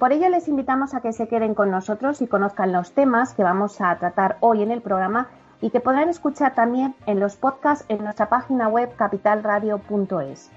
Por ello les invitamos a que se queden con nosotros y conozcan los temas que vamos a tratar hoy en el programa y que podrán escuchar también en los podcasts en nuestra página web capitalradio.es.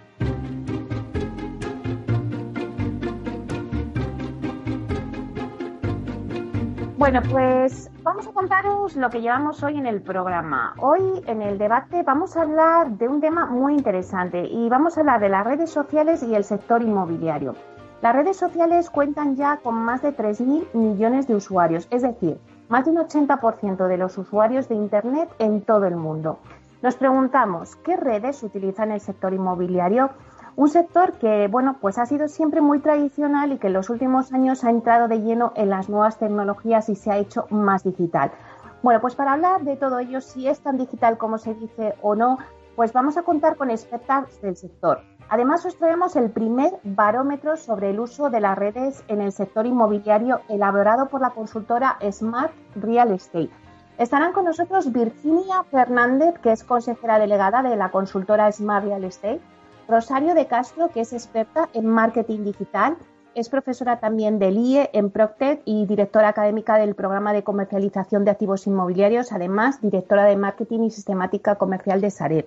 Bueno, pues vamos a contaros lo que llevamos hoy en el programa. Hoy en el debate vamos a hablar de un tema muy interesante y vamos a hablar de las redes sociales y el sector inmobiliario. Las redes sociales cuentan ya con más de 3.000 millones de usuarios, es decir, más de un 80% de los usuarios de Internet en todo el mundo. Nos preguntamos, ¿qué redes utilizan el sector inmobiliario? Un sector que, bueno, pues ha sido siempre muy tradicional y que en los últimos años ha entrado de lleno en las nuevas tecnologías y se ha hecho más digital. Bueno, pues para hablar de todo ello, si es tan digital como se dice o no, pues vamos a contar con expertas del sector. Además, os traemos el primer barómetro sobre el uso de las redes en el sector inmobiliario elaborado por la consultora Smart Real Estate. Estarán con nosotros Virginia Fernández, que es consejera delegada de la consultora Smart Real Estate, Rosario de Castro, que es experta en marketing digital, es profesora también del IE en Procter y directora académica del programa de comercialización de activos inmobiliarios, además directora de marketing y sistemática comercial de Sareb.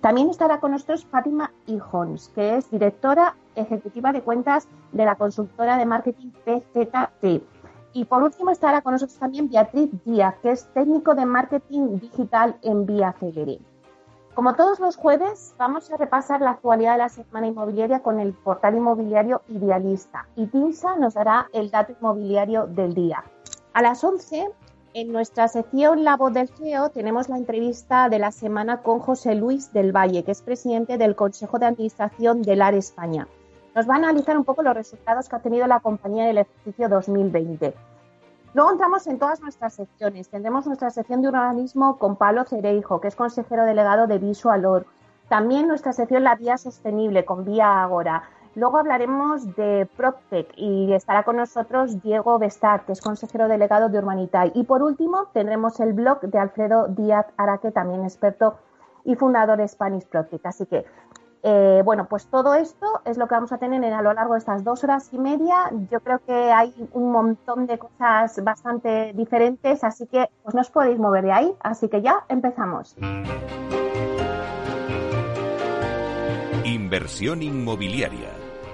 También estará con nosotros Fátima Hijons, que es directora ejecutiva de cuentas de la consultora de marketing PZT. Y por último estará con nosotros también Beatriz Díaz, que es técnico de marketing digital en Vía Celeré. Como todos los jueves, vamos a repasar la actualidad de la semana inmobiliaria con el portal inmobiliario Idealista y Tinsa nos dará el dato inmobiliario del día. A las 11, en nuestra sección La Voz del CEO, tenemos la entrevista de la semana con José Luis del Valle, que es presidente del Consejo de Administración del AR España. Nos va a analizar un poco los resultados que ha tenido la compañía en el ejercicio 2020. Luego entramos en todas nuestras secciones. Tendremos nuestra sección de urbanismo con Pablo Cereijo, que es consejero delegado de Visualor. También nuestra sección La Vía Sostenible con Vía Agora. Luego hablaremos de PropTech y estará con nosotros Diego Bestar, que es consejero delegado de Urbanitay. Y por último tendremos el blog de Alfredo Díaz Araque, también experto y fundador de Spanish PropTech. Así que eh, bueno, pues todo esto es lo que vamos a tener a lo largo de estas dos horas y media. Yo creo que hay un montón de cosas bastante diferentes, así que pues no os podéis mover de ahí. Así que ya empezamos. Inversión inmobiliaria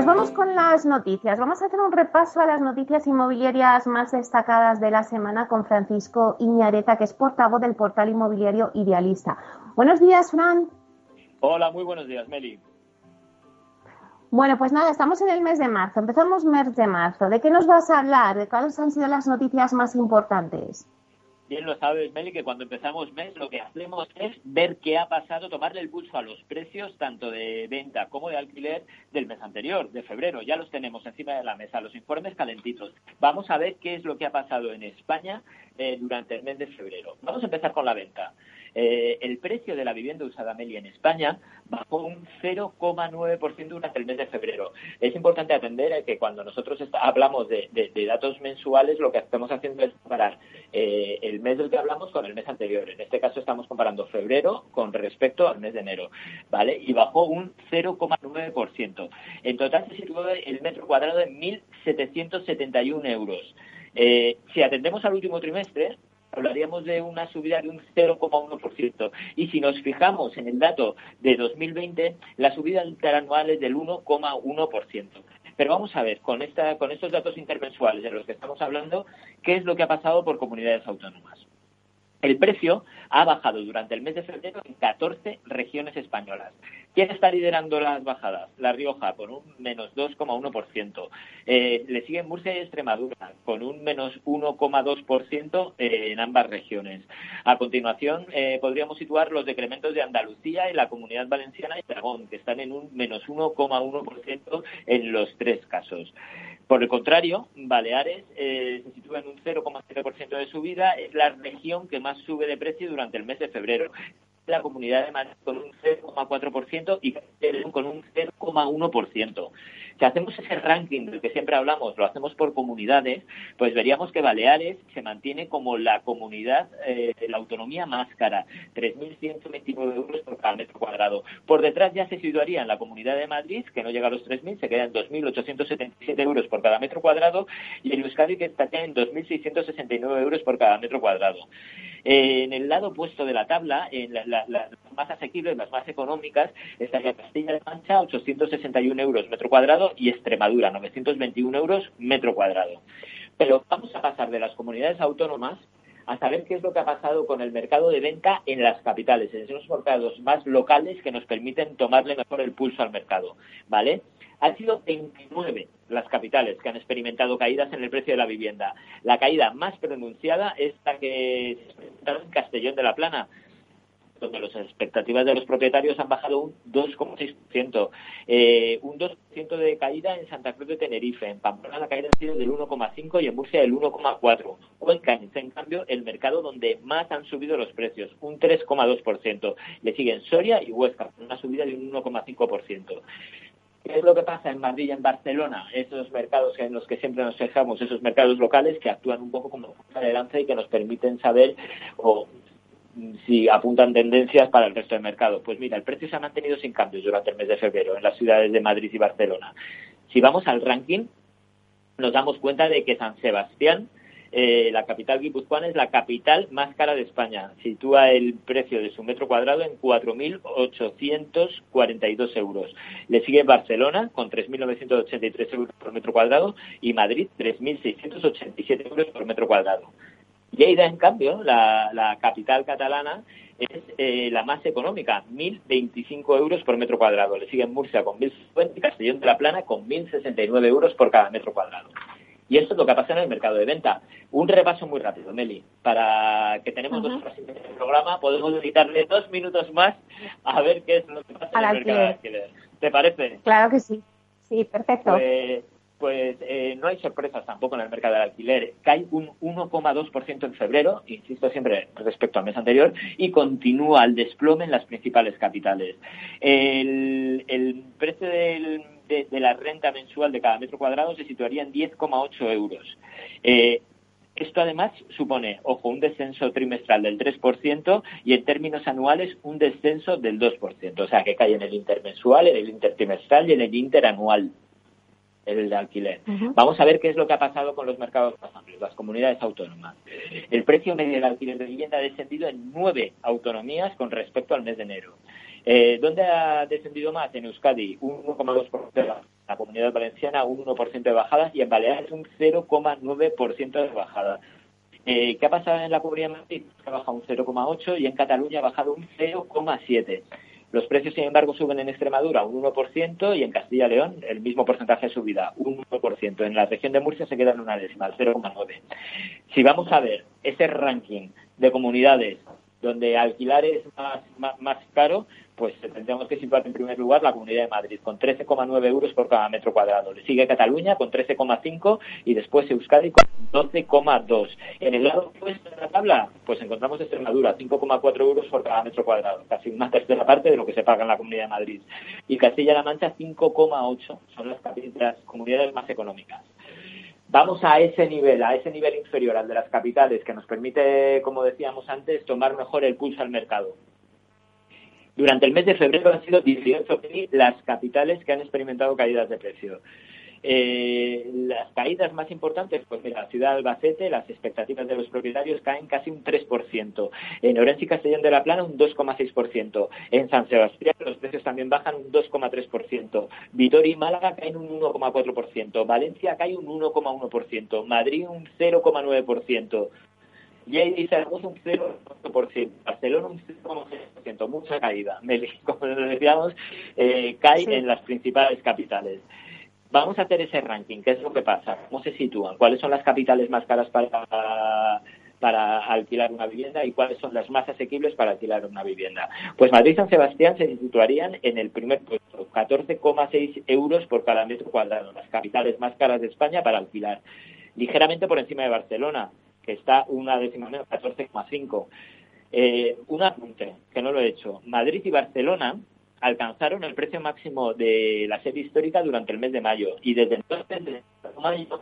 Pues vamos con las noticias. Vamos a hacer un repaso a las noticias inmobiliarias más destacadas de la semana con Francisco Iñareta, que es portavoz del portal inmobiliario Idealista. Buenos días, Fran. Hola, muy buenos días, Meli. Bueno, pues nada, estamos en el mes de marzo. Empezamos mes de marzo. ¿De qué nos vas a hablar? ¿De cuáles han sido las noticias más importantes? Bien lo sabes, Meli, que cuando empezamos mes lo que hacemos es ver qué ha pasado, tomarle el pulso a los precios tanto de venta como de alquiler del mes anterior, de febrero. Ya los tenemos encima de la mesa, los informes calentitos. Vamos a ver qué es lo que ha pasado en España eh, durante el mes de febrero. Vamos a empezar con la venta. Eh, el precio de la vivienda usada Meli en España bajó un 0,9% durante el mes de febrero. Es importante atender que cuando nosotros hablamos de, datos mensuales, lo que estamos haciendo es comparar eh, el mes del que hablamos con el mes anterior. En este caso estamos comparando febrero con respecto al mes de enero, ¿vale? Y bajó un 0,9%. En total se situó el metro cuadrado en 1.771 euros. Eh, si atendemos al último trimestre, hablaríamos de una subida de un 0,1%. Y si nos fijamos en el dato de 2020, la subida interanual es del 1,1%. Pero vamos a ver, con, esta, con estos datos intermensuales de los que estamos hablando, ¿qué es lo que ha pasado por comunidades autónomas? El precio ha bajado durante el mes de febrero en 14 regiones españolas. ¿Quién está liderando las bajadas? La Rioja, con un menos 2,1%. Eh, le siguen Murcia y Extremadura, con un menos 1,2% eh, en ambas regiones. A continuación, eh, podríamos situar los decrementos de Andalucía y la Comunidad Valenciana y Aragón, que están en un menos 1,1% en los tres casos. Por el contrario, Baleares eh, se sitúa en un 0,7% de subida, es la región que más sube de precio durante el mes de febrero la Comunidad de Madrid con un 0,4% y con un 0,1%. Si hacemos ese ranking del que siempre hablamos, lo hacemos por comunidades, pues veríamos que Baleares se mantiene como la comunidad eh, la autonomía más cara, 3.129 euros por cada metro cuadrado. Por detrás ya se situaría en la Comunidad de Madrid, que no llega a los 3.000, se queda en 2.877 euros por cada metro cuadrado, y en Euskadi que estaría en 2.669 euros por cada metro cuadrado. En el lado opuesto de la tabla, en las más asequibles, las más económicas, estaría Castilla de Mancha, 861 euros metro cuadrado, y Extremadura, 921 euros metro cuadrado. Pero vamos a pasar de las comunidades autónomas a saber qué es lo que ha pasado con el mercado de venta en las capitales, en esos mercados más locales que nos permiten tomarle mejor el pulso al mercado, ¿vale? Han sido 29 las capitales que han experimentado caídas en el precio de la vivienda. La caída más pronunciada es la que se en Castellón de la Plana, donde las expectativas de los propietarios han bajado un 2,6%, eh, un 2% de caída en Santa Cruz de Tenerife, en Pamplona la caída ha sido del 1,5% y en Murcia del 1,4%. Cuenca es, en cambio, el mercado donde más han subido los precios, un 3,2%. Le siguen Soria y Huesca, una subida de un 1,5%. ¿Qué es lo que pasa en Madrid y en Barcelona? Esos mercados en los que siempre nos fijamos, esos mercados locales que actúan un poco como punta de lanza y que nos permiten saber o si apuntan tendencias para el resto del mercado. Pues mira, el precio se ha mantenido sin cambios durante el mes de febrero en las ciudades de Madrid y Barcelona. Si vamos al ranking, nos damos cuenta de que San Sebastián, eh, la capital guipuzcoana, es la capital más cara de España. Sitúa el precio de su metro cuadrado en 4.842 euros. Le sigue Barcelona con 3.983 euros por metro cuadrado y Madrid 3.687 euros por metro cuadrado. Lleida, en cambio, la, capital catalana, es eh, la más económica, 1.025 euros por metro cuadrado. Le sigue Murcia con 1.050 y Castellón de la Plana con 1.069 euros por cada metro cuadrado. Y esto es lo que pasa en el mercado de venta. Un repaso muy rápido, Meli. Para que tenemos dos horas en el programa, podemos dedicarle dos minutos más a ver qué es lo que pasa en el mercado de alquiler. ¿Te parece? Claro que sí. Sí, perfecto. Pues, pues eh, no hay sorpresas tampoco en el mercado del alquiler. Cae un 1,2% en febrero, insisto siempre respecto al mes anterior, y continúa el desplome en las principales capitales. El, precio de, la renta mensual de cada metro cuadrado se situaría en 10,8 euros. Eh, esto además supone, ojo, un descenso trimestral del 3% y en términos anuales un descenso del 2%. O sea, que cae en el intermensual, en el intertrimestral y en el interanual el de alquiler. Vamos a ver qué es lo que ha pasado con los mercados más amplios, las comunidades autónomas. El precio medio del alquiler de vivienda ha descendido en nueve autonomías con respecto al mes de enero. Eh, ¿Dónde ha descendido más? En Euskadi, un 1,2% de bajada. En la comunidad valenciana, un 1% de bajadas y en Baleares un 0,9% de bajada. Eh, ¿Qué ha pasado en la comunidad de Madrid? Ha bajado un 0,8 y en Cataluña ha bajado un 0,7. Los precios, sin embargo, suben en Extremadura un 1% y en Castilla y León el mismo porcentaje de subida, un 1%. En la región de Murcia se queda en una décima, 0,9. Si vamos a ver ese ranking de comunidades donde alquilar es más, más, caro, pues tendríamos que situar en primer lugar la Comunidad de Madrid, con 13,9 euros por cada metro cuadrado. Le sigue Cataluña con 13,5 y después Euskadi con 12,2. En el lado opuesto de la tabla, pues encontramos Extremadura, 5,4 euros por cada metro cuadrado, casi una tercera parte de lo que se paga en la Comunidad de Madrid. Y Castilla-La Mancha, 5,8. Son las, las comunidades más económicas vamos a ese nivel, a ese nivel inferior al de las capitales, que nos permite, como decíamos antes, tomar mejor el pulso al mercado. Durante el mes de febrero han sido 18 las capitales que han experimentado caídas de precio. Eh, las caídas más importantes, pues mira, ciudad de Albacete, las expectativas de los propietarios caen casi un 3%. En Orense y Castellón de la Plana un 2,6%. En San Sebastián los precios también bajan un 2,3%. Vitoria y Málaga caen un 1,4%. Valencia cae un 1,1%. Madrid un 0,9%. Y Zaragoza un 0,8%, Barcelona un 0,6%, mucha caída. Como decíamos, eh, cae en las principales capitales. Vamos a hacer ese ranking. ¿Qué es lo que pasa? ¿Cómo se sitúan? ¿Cuáles son las capitales más caras para, para alquilar una vivienda y cuáles son las más asequibles para alquilar una vivienda? Pues Madrid y San Sebastián se situarían en el primer puesto, 14,6 euros por cada metro cuadrado, las capitales más caras de España para alquilar. Ligeramente por encima de Barcelona, que está una décima menos, 14,5. Eh, un apunte, que no lo he hecho. Madrid y Barcelona alcanzaron el precio máximo de la serie histórica durante el mes de mayo y desde entonces, desde mayo,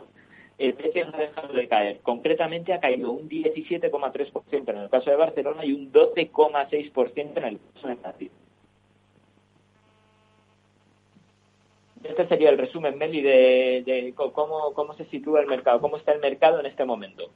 el precio no ha dejado de caer. Concretamente ha caído un 17,3% en el caso de Barcelona y un 12,6% en el caso de Madrid. Este sería el resumen, Meli, de, de cómo, cómo se sitúa el mercado, cómo está el mercado en este momento.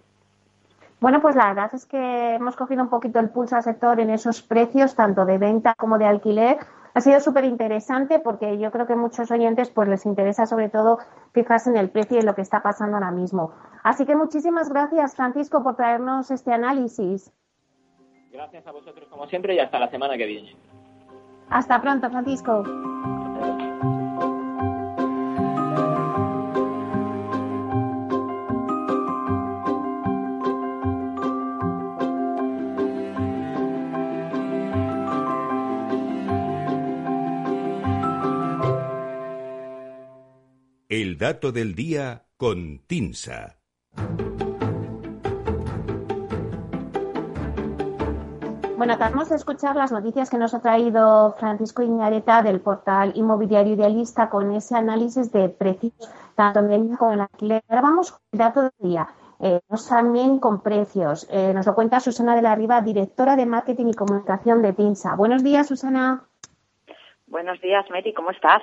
Bueno, pues la verdad es que hemos cogido un poquito el pulso al sector en esos precios, tanto de venta como de alquiler. Ha sido súper interesante porque yo creo que muchos oyentes pues les interesa sobre todo fijarse en el precio y en lo que está pasando ahora mismo. Así que muchísimas gracias, Francisco, por traernos este análisis. Gracias a vosotros como siempre y hasta la semana que viene. Hasta pronto, Francisco. El dato del día con Tinsa. Bueno, acabamos de escuchar las noticias que nos ha traído Francisco Iñareta del portal Inmobiliario Idealista con ese análisis de precios tanto en venta como en alquiler. Ahora vamos con el dato del día. Eh, también con precios. Eh, nos lo cuenta Susana de la Riva, directora de Marketing y Comunicación de Tinsa. Buenos días, Susana. Buenos días, Meti, ¿cómo estás?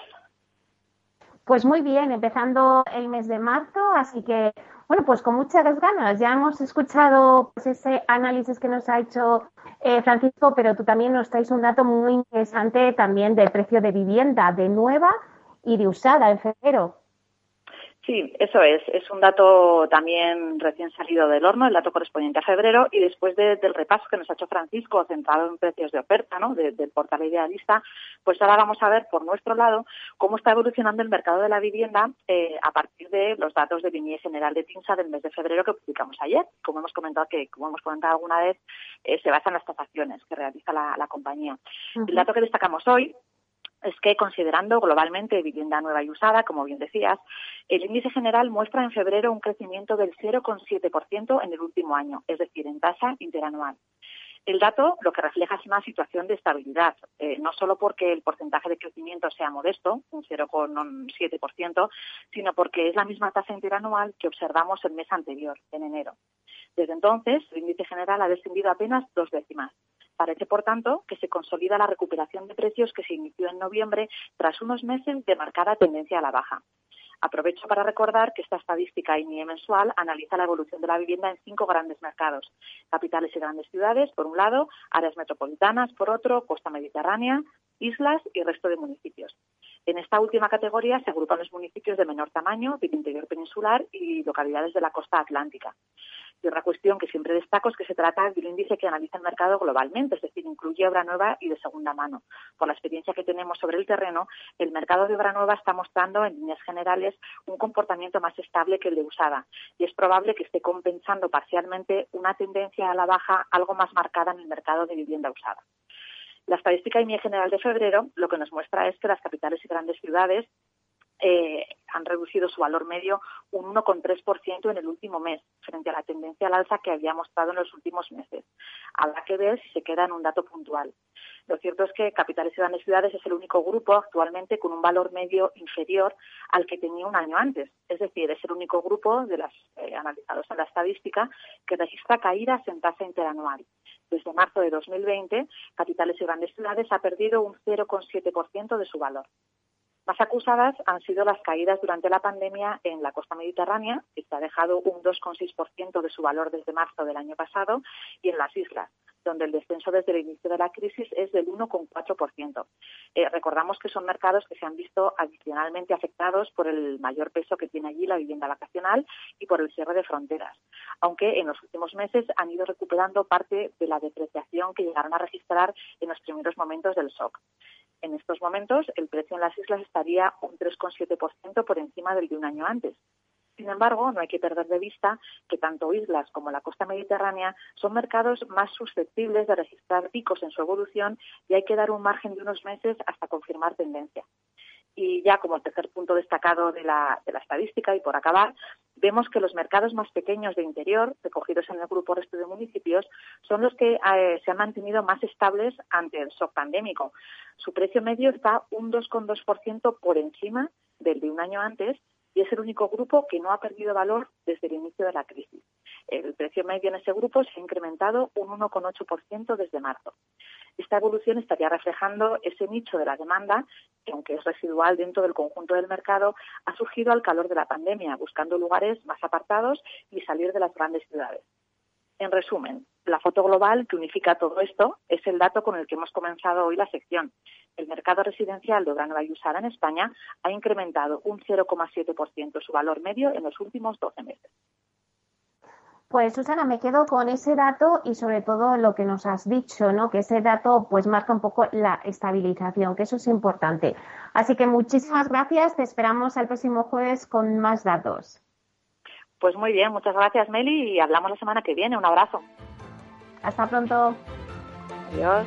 Pues muy bien, empezando el mes de marzo, así que, bueno, pues con muchas ganas. Ya hemos escuchado pues, ese análisis que nos ha hecho eh, Francisco, pero tú también nos traes un dato muy interesante también del precio de vivienda, de nueva y de usada en febrero. Sí, eso es. Es un dato también recién salido del horno, el dato correspondiente a febrero, y después del repaso que nos ha hecho Francisco, centrado en precios de oferta, ¿no? del portal idealista, pues ahora vamos a ver por nuestro lado cómo está evolucionando el mercado de la vivienda eh, a partir de los datos de Viñez General de TINSA del mes de febrero que publicamos ayer. Como hemos comentado que, como hemos comentado alguna vez, eh, se basa en las tasaciones que realiza la, compañía. El dato que destacamos hoy es que considerando globalmente vivienda nueva y usada, como bien decías, el índice general muestra en febrero un crecimiento del 0,7% en el último año, es decir, en tasa interanual. El dato lo que refleja es una situación de estabilidad, eh, no solo porque el porcentaje de crecimiento sea modesto, un 0,7%, sino porque es la misma tasa interanual que observamos el mes anterior, en enero. Desde entonces, el índice general ha descendido apenas dos décimas. Parece, por tanto, que se consolida la recuperación de precios que se inició en noviembre tras unos meses de marcada tendencia a la baja. Aprovecho para recordar que esta estadística INIE mensual analiza la evolución de la vivienda en cinco grandes mercados, capitales y grandes ciudades, por un lado, áreas metropolitanas, por otro, costa mediterránea, islas y resto de municipios. En esta última categoría se agrupan los municipios de menor tamaño, del interior peninsular y localidades de la costa atlántica. Y otra cuestión que siempre destaco es que se trata de un índice que analiza el mercado globalmente, es decir, incluye obra nueva y de segunda mano. Por la experiencia que tenemos sobre el terreno, el mercado de obra nueva está mostrando en líneas generales un comportamiento más estable que el de usada y es probable que esté compensando parcialmente una tendencia a la baja algo más marcada en el mercado de vivienda usada. La estadística IMIE general de febrero lo que nos muestra es que las capitales y grandes ciudades eh, han reducido su valor medio un 1,3% en el último mes, frente a la tendencia al alza que había mostrado en los últimos meses. Habrá que ver si se queda en un dato puntual. Lo cierto es que capitales y grandes ciudades es el único grupo actualmente con un valor medio inferior al que tenía un año antes. Es decir, es el único grupo de las eh, analizados en la estadística que registra caídas en tasa interanual. Desde marzo de 2020, capitales y grandes ciudades ha perdido un 0,7% de su valor. Más acusadas han sido las caídas durante la pandemia en la costa mediterránea, que se ha dejado un 2,6% de su valor desde marzo del año pasado, y en las islas, donde el descenso desde el inicio de la crisis es del 1,4%. Eh, recordamos que son mercados que se han visto adicionalmente afectados por el mayor peso que tiene allí la vivienda vacacional y por el cierre de fronteras, aunque en los últimos meses han ido recuperando parte de la depreciación que llegaron a registrar en los primeros momentos del shock. En estos momentos, el precio en las islas estaría un 3,7% por encima del de un año antes. Sin embargo, no hay que perder de vista que tanto islas como la costa mediterránea son mercados más susceptibles de registrar picos en su evolución y hay que dar un margen de unos meses hasta confirmar tendencia. Y ya como tercer punto destacado de la, de la estadística y por acabar, vemos que los mercados más pequeños de interior, recogidos en el grupo resto de municipios, son los que eh, se han mantenido más estables ante el shock pandémico. Su precio medio está un 2,2% por encima del de un año antes y es el único grupo que no ha perdido valor desde el inicio de la crisis. El precio medio en ese grupo se ha incrementado un 1,8% desde marzo. Esta evolución estaría reflejando ese nicho de la demanda que, aunque es residual dentro del conjunto del mercado, ha surgido al calor de la pandemia, buscando lugares más apartados y salir de las grandes ciudades. En resumen, la foto global que unifica todo esto es el dato con el que hemos comenzado hoy la sección. El mercado residencial de obra nueva y usada en España ha incrementado un 0,7% su valor medio en los últimos 12 meses. Pues Susana, me quedo con ese dato y sobre todo lo que nos has dicho, ¿no? Que ese dato pues marca un poco la estabilización, que eso es importante. Así que muchísimas gracias, te esperamos el próximo jueves con más datos. Pues muy bien, muchas gracias Meli y hablamos la semana que viene. Un abrazo. Hasta pronto. Adiós.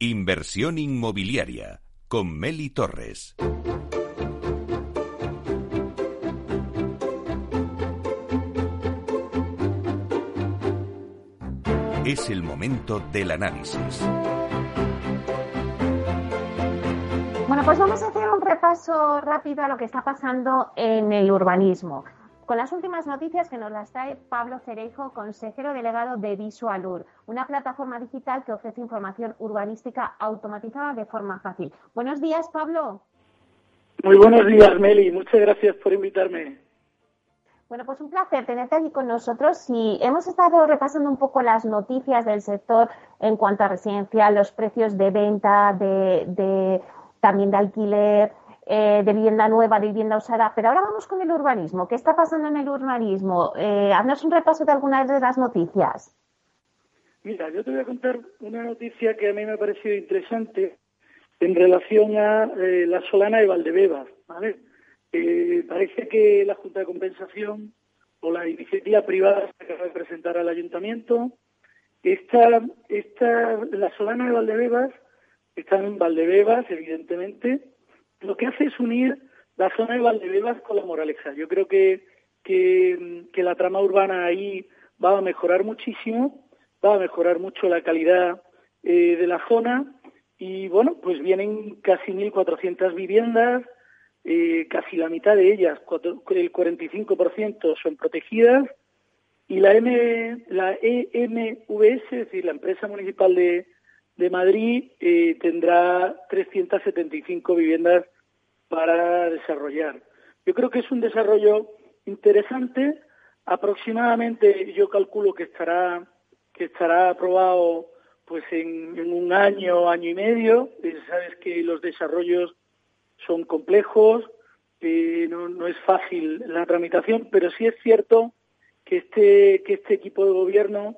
Inversión inmobiliaria con Meli Torres. Es el momento del análisis. Bueno, pues vamos a hacer un repaso rápido a lo que está pasando en el urbanismo. Con las últimas noticias que nos las trae Pablo Cerejo, consejero delegado de Visualur, una plataforma digital que ofrece información urbanística automatizada de forma fácil. Buenos días, Pablo. Muy buenos días, Meli. Muchas gracias por invitarme. Bueno, pues un placer tenerte aquí con nosotros y hemos estado repasando un poco las noticias del sector en cuanto a residencial, los precios de venta, de también de alquiler, eh, de vivienda nueva, de vivienda usada. Pero ahora vamos con el urbanismo. ¿Qué está pasando en el urbanismo? Eh, haznos un repaso de algunas de las noticias. Mira, yo te voy a contar una noticia que a mí me ha parecido interesante en relación a eh, la Solana de Valdebebas. parece que la Junta de Compensación o la iniciativa privada se acaba de presentar al ayuntamiento. Esta, esta, la Solana de Valdebebas está en Valdebebas, evidentemente, lo que hace es unir la zona de Valdebebas con la Moraleja. Yo creo que, que, la trama urbana ahí va a mejorar muchísimo, va a mejorar mucho la calidad eh, de la zona Y bueno, pues vienen casi 1.400 viviendas, eh, casi la mitad de ellas, el 45% son protegidas, y la, M, la EMVS, es decir, la empresa municipal de, de Madrid, eh, tendrá 375 viviendas para desarrollar. Yo creo que es un desarrollo interesante. Aproximadamente yo calculo que estará que estará aprobado pues en, un año, año y medio. Eh, sabes que los desarrollos son complejos, no, no, es fácil la tramitación, pero sí es cierto que este, que este equipo de gobierno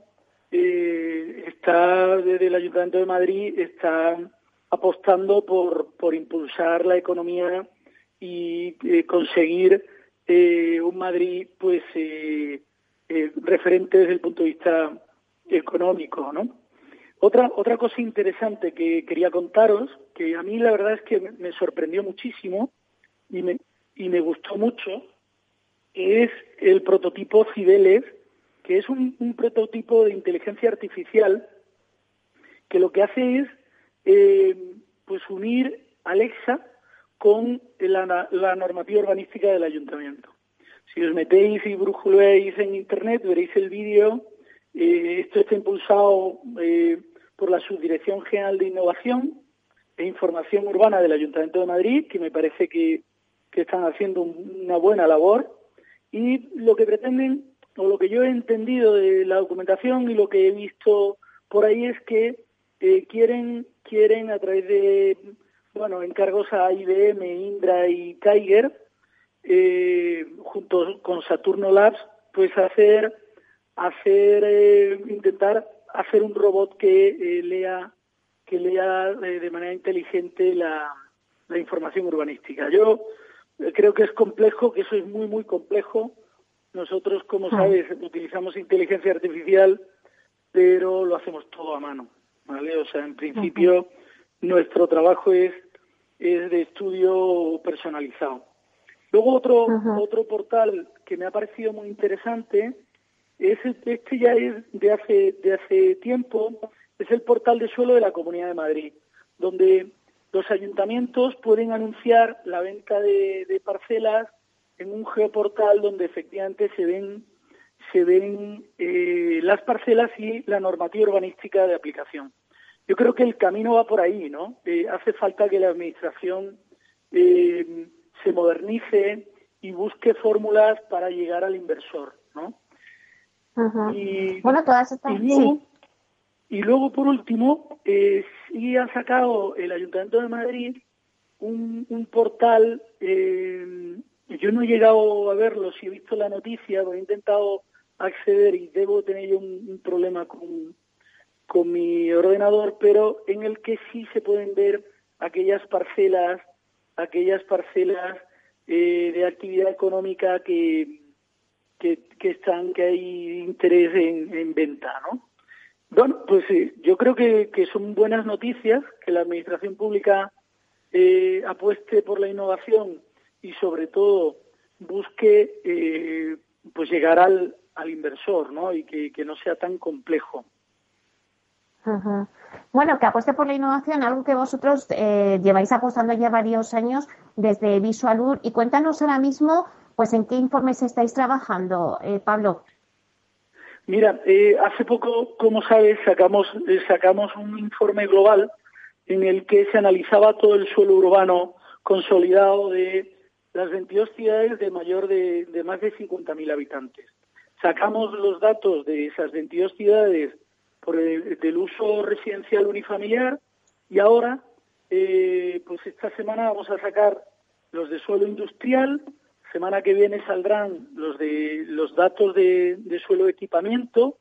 eh, está, desde el Ayuntamiento de Madrid, está apostando por, por impulsar la economía y eh, conseguir eh, un Madrid pues eh, referente desde el punto de vista económico, ¿no? Otra, otra cosa interesante que quería contaros, que a mí la verdad es que me sorprendió muchísimo y me, y me gustó mucho, es el prototipo Cibeles, que es un, prototipo de inteligencia artificial que lo que hace es eh, pues unir Alexa con la, normativa urbanística del ayuntamiento. Si os metéis y brujuleáis en internet veréis el vídeo. Eh, esto está impulsado eh, por la Subdirección General de Innovación e Información Urbana del Ayuntamiento de Madrid, que me parece que, que están haciendo una buena labor. Y lo que pretenden, o lo que yo he entendido de la documentación y lo que he visto por ahí es que eh, quieren, quieren a través de bueno, encargos a IBM, Indra y Tiger, eh, junto con Saturno Labs, pues hacer, hacer, eh, intentar hacer un robot que eh, lea, que lea de manera inteligente la información urbanística. Yo creo que es complejo, que eso es muy, muy complejo. Nosotros, como ah. sabes, utilizamos inteligencia artificial, pero lo hacemos todo a mano, ¿vale? O sea, en principio nuestro trabajo es, es de estudio personalizado. Luego otro, otro portal que me ha parecido muy interesante es este ya es de hace, de hace tiempo, es el portal de suelo de la Comunidad de Madrid, donde los ayuntamientos pueden anunciar la venta de, parcelas en un geoportal donde efectivamente se ven se ven eh, las parcelas y la normativa urbanística de aplicación. Yo creo que el camino va por ahí, ¿no? Eh, hace falta que la administración eh, se modernice y busque fórmulas para llegar al inversor, ¿no? Y, bueno, todas estas. Y luego, y luego por último, eh, sí ha sacado el Ayuntamiento de Madrid un, un portal. Yo no he llegado a verlo, si he visto la noticia, he intentado acceder y debo tener yo un problema con, con mi ordenador, pero en el que sí se pueden ver aquellas parcelas, aquellas parcelas eh, de actividad económica que, que, están, que hay interés en, venta, ¿no? Bueno, pues eh, yo creo que, que, son buenas noticias que la administración pública eh, apueste por la innovación y sobre todo busque eh, pues llegar al, al inversor, ¿no? Y que, que no sea tan complejo. Bueno, que apueste por la innovación, algo que vosotros eh, lleváis apostando ya varios años desde Visualur. Y cuéntanos ahora mismo, pues, en qué informes estáis trabajando, eh, Pablo. Mira, eh, hace poco, como sabes, sacamos, sacamos un informe global en el que se analizaba todo el suelo urbano consolidado de las 22 ciudades de mayor de, más de 50.000 habitantes. Sacamos los datos de esas 22 ciudades por el, del uso residencial unifamiliar y ahora, eh, pues esta semana vamos a sacar los de suelo industrial, semana que viene saldrán los de los datos de, suelo de equipamiento,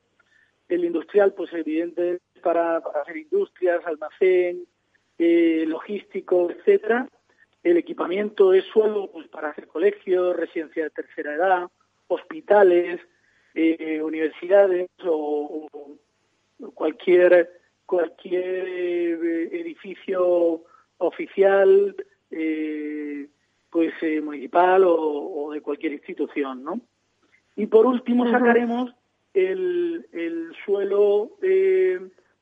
el industrial, pues evidente para, para hacer industrias, almacén, eh, logístico, etcétera. El equipamiento es suelo pues para hacer colegios, residencia de tercera edad, hospitales, eh, universidades o, cualquier cualquier eh, edificio oficial eh, pues eh, municipal o, de cualquier institución no y por último sacaremos el, el suelo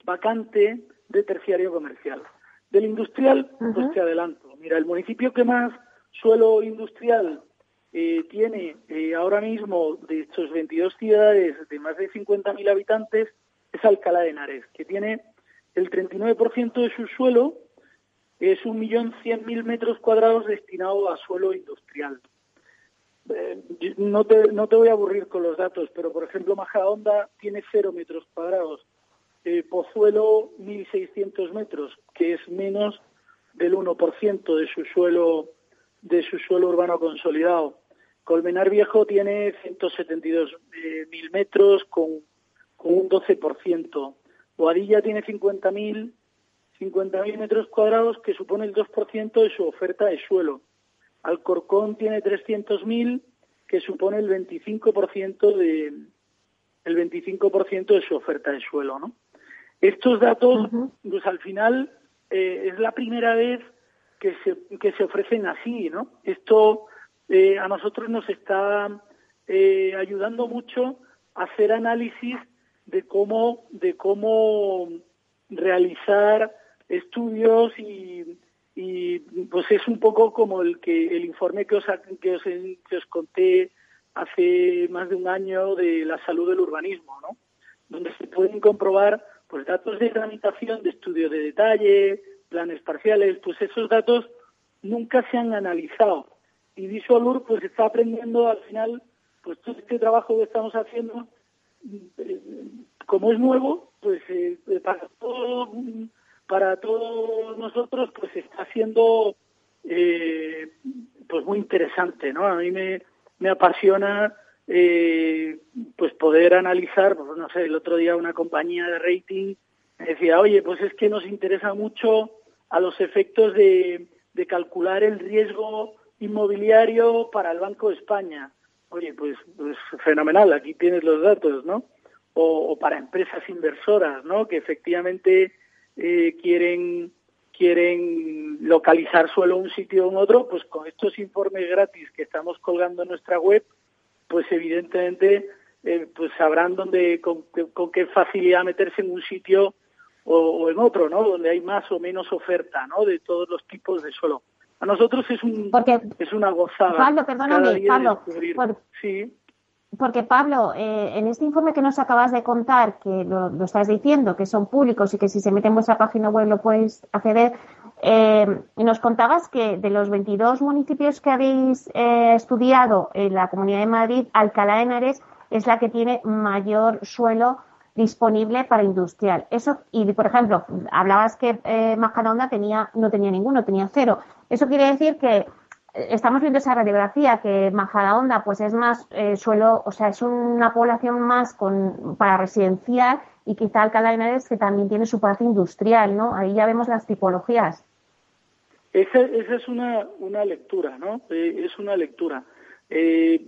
vacante de terciario comercial del industrial, pues te adelanto. Mira, el municipio que más suelo industrial eh, tiene eh, ahora mismo de estos 22 ciudades de más de 50.000 habitantes es Alcalá de Henares, que tiene el 39% de su suelo, es 1.100.000 metros cuadrados destinado a suelo industrial. Eh, no, te, no te voy a aburrir con los datos, pero por ejemplo Majadahonda tiene 0 metros cuadrados, Pozuelo 1.600 metros, que es menos del 1% de su suelo de su suelo urbano consolidado. Colmenar Viejo tiene 172.000 mil metros con, con un 12%. Boadilla tiene 50.000 50.000 metros cuadrados, que supone el 2% de su oferta de suelo. Alcorcón tiene 300.000, que supone el 25% de el 25% de su oferta de suelo, ¿no? Estos datos, pues al final eh, es la primera vez que se, que se ofrecen así, ¿no? Esto eh, a nosotros nos está eh, ayudando mucho a hacer análisis de cómo, de cómo realizar estudios y, y pues es un poco como el que el informe que os, que os, que os conté hace más de un año de la salud del urbanismo, ¿no? Donde se pueden comprobar pues datos de tramitación, de estudio de detalle, planes parciales, pues esos datos nunca se han analizado. Y Visualur pues está aprendiendo al final, pues todo este trabajo que estamos haciendo, como es nuevo, pues eh, para, todo, para todos nosotros pues está siendo eh, pues muy interesante, ¿no? A mí me, me apasiona pues poder analizar, pues no sé, el otro día una compañía de rating decía, oye, pues es que nos interesa mucho a los efectos de, calcular el riesgo inmobiliario para el Banco de España. Oye, pues, pues fenomenal, aquí tienes los datos, ¿no? O, para empresas inversoras, ¿no? Que efectivamente eh, quieren quieren localizar suelo un sitio o en otro, pues con estos informes gratis que estamos colgando en nuestra web, pues evidentemente eh, pues sabrán dónde con, con, qué facilidad meterse en un sitio o, en otro, ¿no? Donde hay más o menos oferta, ¿no? De todos los tipos de suelo. A nosotros es un es una gozada. Pablo, perdóname, Pablo. sí. Porque Pablo, eh, en este informe que nos acabas de contar, que lo, estás diciendo, que son públicos y que si se mete en vuestra página web lo puedes acceder, eh, nos contabas que de los 22 municipios que habéis eh, estudiado en la Comunidad de Madrid, Alcalá de Henares es la que tiene mayor suelo disponible para industrial. Eso, y por ejemplo, hablabas que eh, tenía, no tenía ninguno, tenía cero. Eso quiere decir que eh, estamos viendo esa radiografía que Majadahonda pues es más eh, suelo, o sea, es una población más con, para residencial y quizá Alcalá de Henares que también tiene su parte industrial, ¿no? Ahí ya vemos las tipologías. Esa, esa es una, una lectura, ¿no? Eh, es una lectura.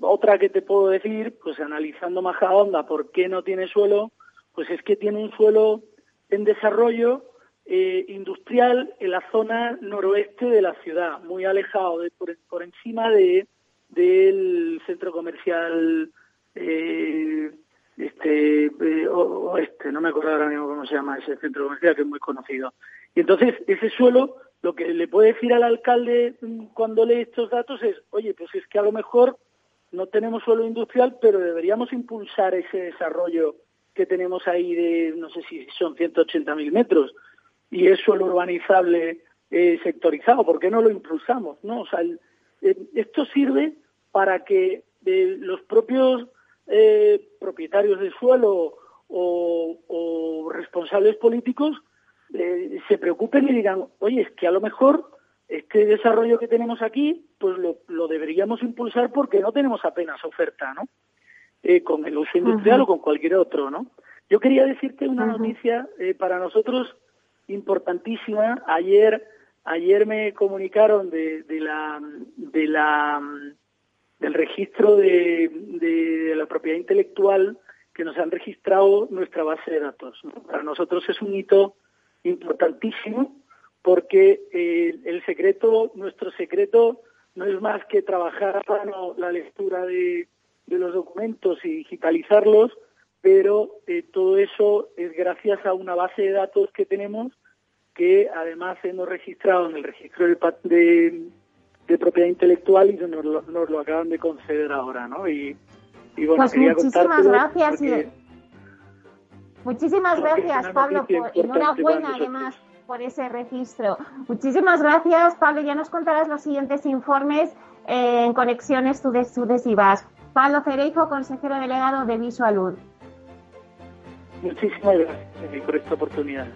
otra que te puedo decir, pues analizando Majadahonda, ¿por qué no tiene suelo? pues es que tiene un suelo en desarrollo eh, industrial en la zona noroeste de la ciudad, muy alejado, de, por, encima de del centro comercial eh, este eh, oeste, no me acuerdo ahora mismo cómo se llama ese centro comercial que es muy conocido. Y entonces ese suelo, lo que le puede decir al alcalde mm, cuando lee estos datos es, oye, pues es que a lo mejor no tenemos suelo industrial, pero deberíamos impulsar ese desarrollo que tenemos ahí de, no sé si son 180.000 metros, y es suelo urbanizable eh, sectorizado, ¿por qué no lo impulsamos? ¿no? O sea, eh, esto sirve para que eh, los propios propietarios del suelo o, responsables políticos se preocupen y digan, oye, es que a lo mejor este desarrollo que tenemos aquí, pues lo, lo deberíamos impulsar porque no tenemos apenas oferta, ¿no? Eh, con el uso industrial o con cualquier otro, ¿no? Yo quería decirte una noticia eh, para nosotros importantísima. Ayer, ayer me comunicaron de, de la, de la, del registro de, de, la propiedad intelectual que nos han registrado nuestra base de datos. Para nosotros es un hito importantísimo porque eh, el secreto, nuestro secreto, no es más que trabajar la lectura de de los documentos y digitalizarlos, pero eh, todo eso es gracias a una base de datos que tenemos que además hemos registrado en el registro de, de, propiedad intelectual y nos lo, nos lo acaban de conceder ahora, ¿no? Y, y bueno, pues quería muchísimas gracias. Muchísimas gracias, Pablo, por, enhorabuena además por ese registro. Muchísimas gracias, Pablo. Ya nos contarás los siguientes informes en conexiones sucesivas. Pablo Cereijo, consejero delegado de Visualud. Muchísimas gracias por esta oportunidad.